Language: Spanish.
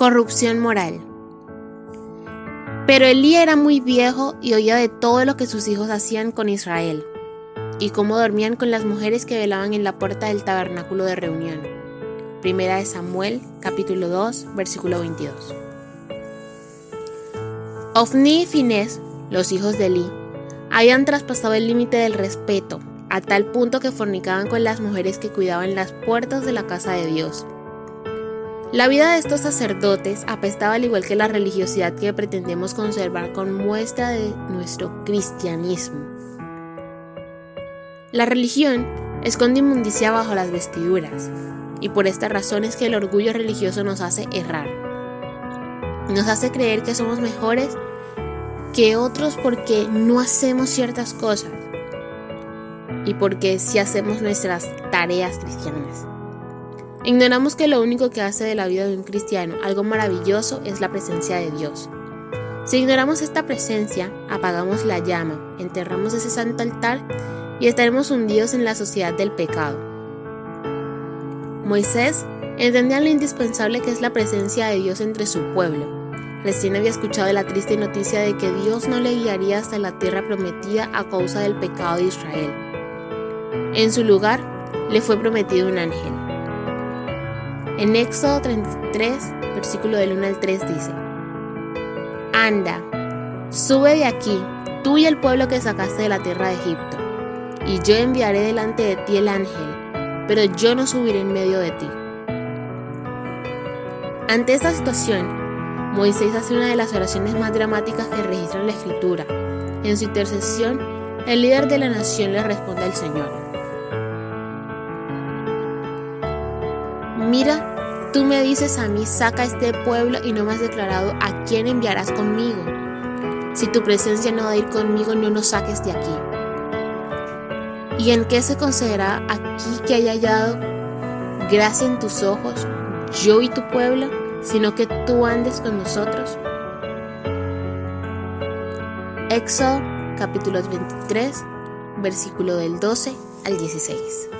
Corrupción moral. Pero Elí era muy viejo y oía de todo lo que sus hijos hacían con Israel, y cómo dormían con las mujeres que velaban en la puerta del tabernáculo de reunión. Primera de Samuel, capítulo 2, versículo 22. Ofni y Finés, los hijos de Elí, habían traspasado el límite del respeto, a tal punto que fornicaban con las mujeres que cuidaban las puertas de la casa de Dios. La vida de estos sacerdotes apestaba al igual que la religiosidad que pretendemos conservar con muestra de nuestro cristianismo. La religión esconde inmundicia bajo las vestiduras, y por esta razón es que el orgullo religioso nos hace errar. Nos hace creer que somos mejores que otros porque no hacemos ciertas cosas y porque sí hacemos nuestras tareas cristianas. Ignoramos que lo único que hace de la vida de un cristiano algo maravilloso es la presencia de Dios. Si ignoramos esta presencia, apagamos la llama, enterramos ese santo altar y estaremos hundidos en la sociedad del pecado. Moisés entendía lo indispensable que es la presencia de Dios entre su pueblo. Recién había escuchado la triste noticia de que Dios no le guiaría hasta la tierra prometida a causa del pecado de Israel. En su lugar le fue prometido un ángel. En Éxodo 33, versículo del 1 al 3 dice, Anda, sube de aquí, tú y el pueblo que sacaste de la tierra de Egipto, y yo enviaré delante de ti el ángel, pero yo no subiré en medio de ti. Ante esta situación, Moisés hace una de las oraciones más dramáticas que registra la escritura. En su intercesión, el líder de la nación le responde al Señor. Mira, tú me dices a mí, saca este pueblo y no me has declarado a quién enviarás conmigo. Si tu presencia no va a ir conmigo, no nos saques de aquí. ¿Y en qué se considera aquí que haya hallado gracia en tus ojos, yo y tu pueblo, sino que tú andes con nosotros? Éxodo capítulo 23, versículo del 12 al 16.